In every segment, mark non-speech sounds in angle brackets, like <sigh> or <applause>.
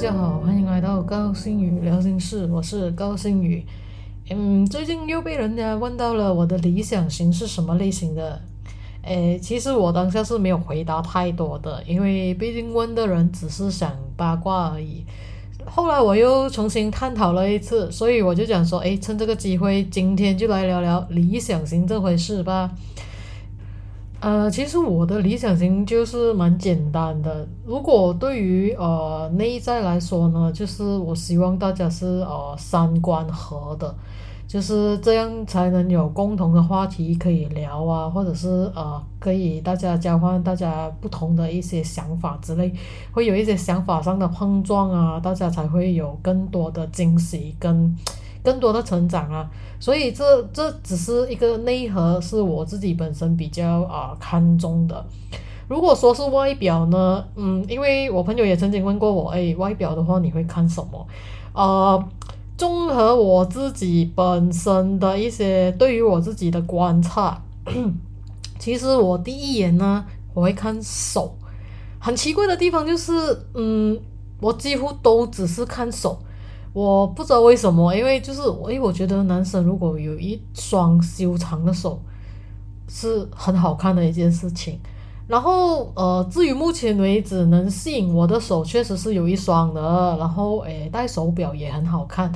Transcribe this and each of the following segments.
大家好，欢迎来到高星宇聊心事，我是高星宇。嗯，最近又被人家问到了我的理想型是什么类型的。诶，其实我当下是没有回答太多的，因为毕竟问的人只是想八卦而已。后来我又重新探讨了一次，所以我就讲说，诶，趁这个机会，今天就来聊聊理想型这回事吧。呃，其实我的理想型就是蛮简单的。如果对于呃内在来说呢，就是我希望大家是呃三观合的，就是这样才能有共同的话题可以聊啊，或者是呃可以大家交换大家不同的一些想法之类，会有一些想法上的碰撞啊，大家才会有更多的惊喜跟。更多的成长啊，所以这这只是一个内核，是我自己本身比较啊看重的。如果说是外表呢，嗯，因为我朋友也曾经问过我，哎，外表的话你会看什么？呃，综合我自己本身的一些对于我自己的观察，<coughs> 其实我第一眼呢，我会看手。很奇怪的地方就是，嗯，我几乎都只是看手。我不知道为什么，因为就是，诶，我觉得男生如果有一双修长的手，是很好看的一件事情。然后，呃，至于目前为止能吸引我的手，确实是有一双的。然后，诶，戴手表也很好看。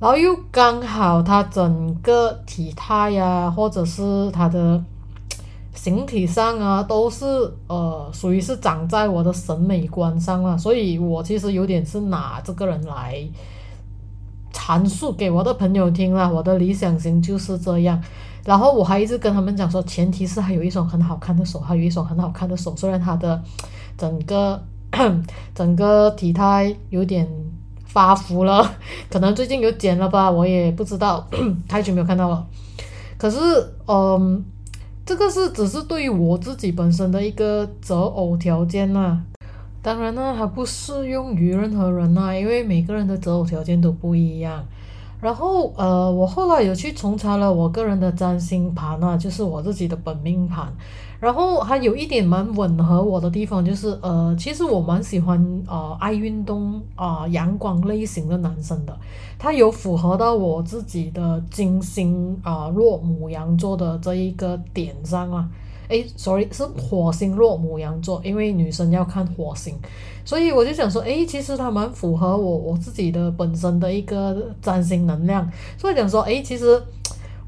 然后又刚好他整个体态呀，或者是他的形体上啊，都是呃，属于是长在我的审美观上了。所以我其实有点是拿这个人来。阐述给我的朋友听了，我的理想型就是这样。然后我还一直跟他们讲说，前提是还有一双很好看的手，还有一双很好看的手。虽然他的整个 <coughs> 整个体态有点发福了，可能最近有减了吧，我也不知道，<coughs> 太久没有看到了。可是，嗯，这个是只是对于我自己本身的一个择偶条件呐。当然呢，还不适用于任何人呐，因为每个人的择偶条件都不一样。然后，呃，我后来有去重查了我个人的占星盘啊，就是我自己的本命盘。然后还有一点蛮吻合我的地方，就是呃，其实我蛮喜欢呃爱运动啊阳光类型的男生的，他有符合到我自己的金星啊落母羊座的这一个点上啊。哎，sorry，是火星落母羊座，因为女生要看火星，所以我就想说，哎，其实它蛮符合我我自己的本身的一个占星能量，所以讲说，哎，其实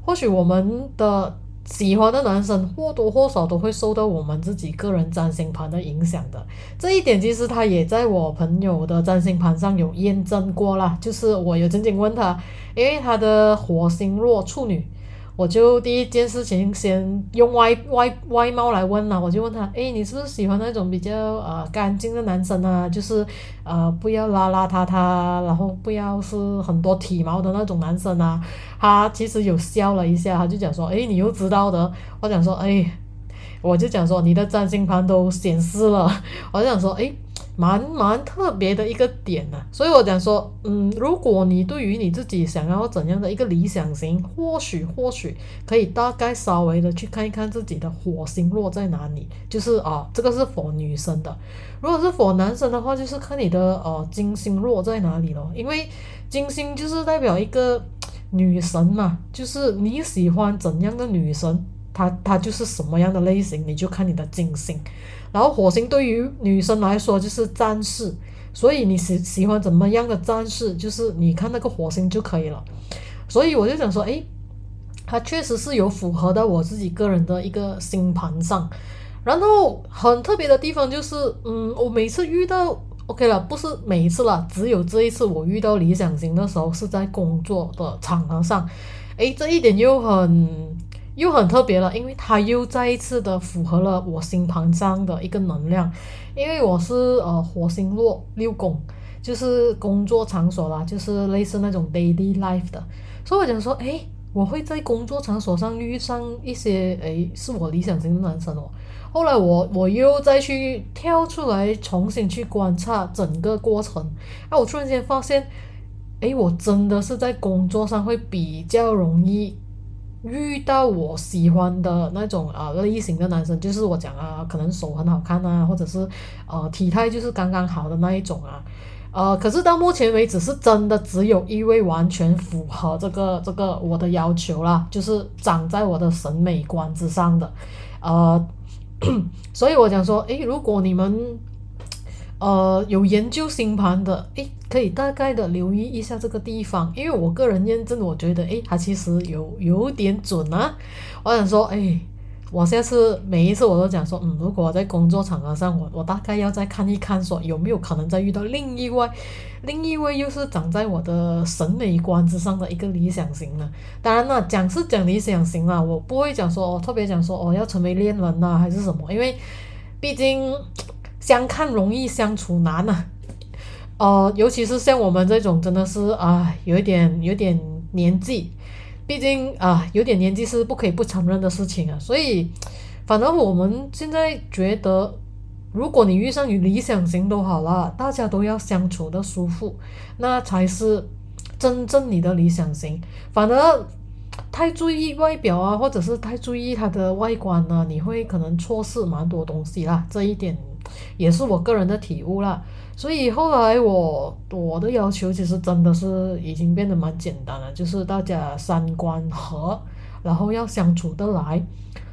或许我们的喜欢的男生或多或少都会受到我们自己个人占星盘的影响的，这一点其实他也在我朋友的占星盘上有验证过啦，就是我有曾经问他，因为他的火星落处女。我就第一件事情先用外外外貌来问了，我就问他，哎，你是不是喜欢那种比较呃干净的男生啊？就是呃不要邋邋遢遢，然后不要是很多体毛的那种男生啊？他其实有笑了一下，他就讲说，哎，你又知道的。我讲说，哎，我就讲说你的占星盘都显示了，我就讲说，哎。蛮蛮特别的一个点呢，所以我讲说，嗯，如果你对于你自己想要怎样的一个理想型，或许或许可以大概稍微的去看一看自己的火星落在哪里，就是啊，这个是否女生的，如果是否男生的话，就是看你的呃金星落在哪里咯，因为金星就是代表一个女神嘛，就是你喜欢怎样的女神。他他就是什么样的类型，你就看你的金星。然后火星对于女生来说就是战士，所以你喜喜欢怎么样的战士，就是你看那个火星就可以了。所以我就想说，诶，它确实是有符合到我自己个人的一个星盘上。然后很特别的地方就是，嗯，我每次遇到 OK 了，不是每一次了，只有这一次我遇到理想型的时候是在工作的场合上。诶，这一点又很。又很特别了，因为它又再一次的符合了我星盘上的一个能量，因为我是呃火星落六宫，就是工作场所啦，就是类似那种 daily life 的，所以我想说，哎，我会在工作场所上遇上一些哎是我理想型的男生哦。后来我我又再去跳出来重新去观察整个过程，哎，我突然间发现，哎，我真的是在工作上会比较容易。遇到我喜欢的那种啊类型的男生，就是我讲啊，可能手很好看啊，或者是呃体态就是刚刚好的那一种啊，呃，可是到目前为止是真的只有一位完全符合这个这个我的要求啦，就是长在我的审美观之上的，呃，<coughs> 所以我讲说，诶，如果你们呃有研究星盘的，诶，可以大概的留意一下这个地方，因为我个人验证，我觉得，诶，它其实有有点准啊，我想说，诶。我下次每一次我都讲说，嗯，如果我在工作场合上，我我大概要再看一看，说有没有可能再遇到另一位，另一位又是长在我的审美观之上的一个理想型呢？当然了，讲是讲理想型啦，我不会讲说哦，特别讲说哦要成为恋人呐还是什么，因为毕竟相看容易相处难呐，呃，<laughs> 尤其是像我们这种真的是啊，有一点有点年纪。毕竟啊，有点年纪是不可以不承认的事情啊，所以，反正我们现在觉得，如果你遇上与理想型都好了，大家都要相处的舒服，那才是真正你的理想型。反而太注意外表啊，或者是太注意他的外观呢，你会可能错失蛮多东西啦。这一点也是我个人的体悟啦。所以后来我我的要求其实真的是已经变得蛮简单了，就是大家三观合，然后要相处得来，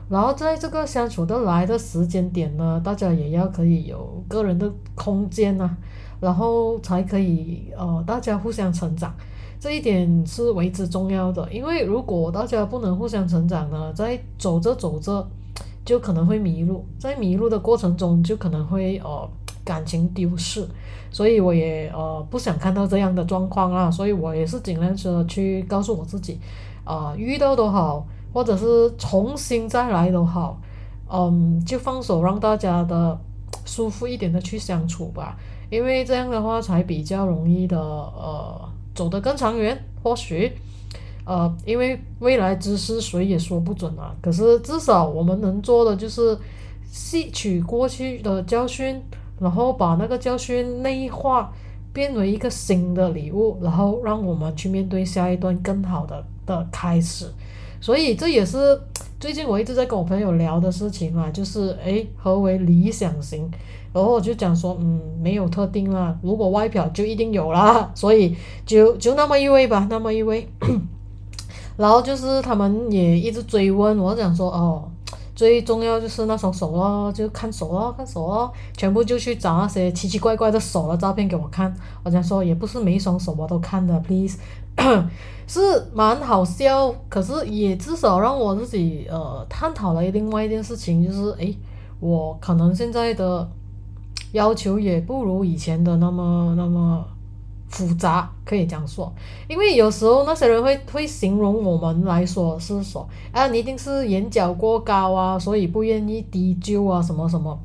然后在这个相处得来的时间点呢，大家也要可以有个人的空间呐，然后才可以呃大家互相成长，这一点是为之重要的。因为如果大家不能互相成长呢，在走着走着就可能会迷路，在迷路的过程中就可能会呃。感情丢失，所以我也呃不想看到这样的状况啊，所以我也是尽量说去告诉我自己，啊遇到都好，或者是重新再来都好，嗯就放手让大家的舒服一点的去相处吧，因为这样的话才比较容易的呃走得更长远。或许呃因为未来之事谁也说不准啊，可是至少我们能做的就是吸取过去的教训。然后把那个教训内化，变为一个新的礼物，然后让我们去面对下一段更好的的开始。所以这也是最近我一直在跟我朋友聊的事情嘛，就是诶，何为理想型？然后我就讲说，嗯，没有特定啦，如果外表就一定有啦，所以就就那么一位吧，那么一位。然后就是他们也一直追问，我讲说，哦。最重要就是那双手咯，就看手咯，看手咯，全部就去找那些奇奇怪怪的手的照片给我看。我想说，也不是每一双手我都看的，please，<coughs> 是蛮好笑，可是也至少让我自己呃探讨了另外一件事情，就是诶，我可能现在的要求也不如以前的那么那么。复杂可以这样说，因为有时候那些人会会形容我们来说是说，啊，你一定是眼角过高啊，所以不愿意低就啊，什么什么。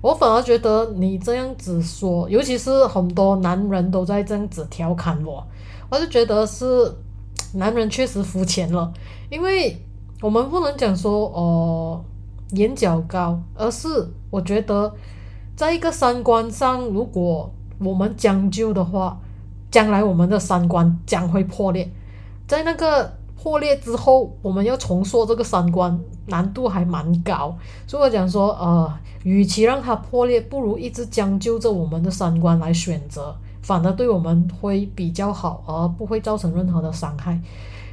我反而觉得你这样子说，尤其是很多男人都在这样子调侃我，我就觉得是男人确实肤浅了，因为我们不能讲说哦眼角高，而是我觉得在一个三观上，如果我们将就的话。将来我们的三观将会破裂，在那个破裂之后，我们要重塑这个三观难度还蛮高，所以我讲说，呃，与其让它破裂，不如一直将就着我们的三观来选择，反而对我们会比较好，而不会造成任何的伤害。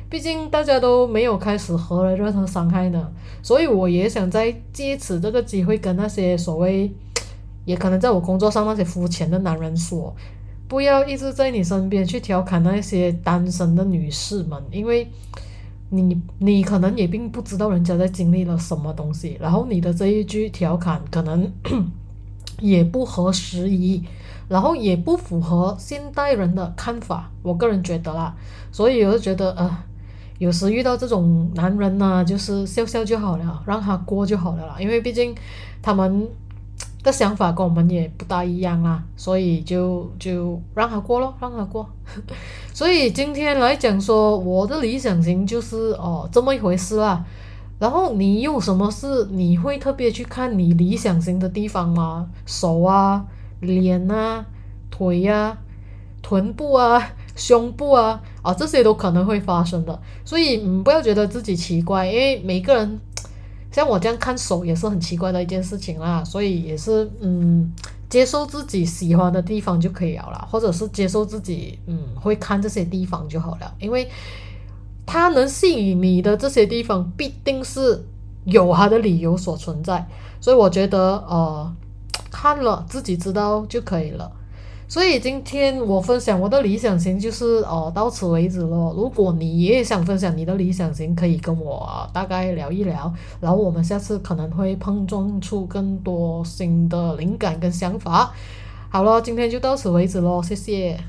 毕竟大家都没有开始何来任何伤害呢？所以我也想在借此这个机会跟那些所谓，<tsk> 也可能在我工作上那些肤浅的男人说。不要一直在你身边去调侃那些单身的女士们，因为你你可能也并不知道人家在经历了什么东西，然后你的这一句调侃可能 <coughs> 也不合时宜，然后也不符合现代人的看法。我个人觉得啦，所以我就觉得呃，有时遇到这种男人呢，就是笑笑就好了，让他过就好了啦，因为毕竟他们。的想法跟我们也不大一样啊，所以就就让他过咯，让他过。<laughs> 所以今天来讲说，我的理想型就是哦这么一回事啦。然后你有什么事你会特别去看你理想型的地方吗？手啊、脸啊、腿呀、臀部啊、<laughs> 胸部啊，啊这些都可能会发生的。所以你，不要觉得自己奇怪，因为每个人。像我这样看手也是很奇怪的一件事情啦，所以也是嗯，接受自己喜欢的地方就可以了啦，或者是接受自己嗯会看这些地方就好了，因为它能吸引你的这些地方必定是有它的理由所存在，所以我觉得呃看了自己知道就可以了。所以今天我分享我的理想型就是哦到此为止了。如果你也想分享你的理想型，可以跟我大概聊一聊，然后我们下次可能会碰撞出更多新的灵感跟想法。好了，今天就到此为止喽，谢谢。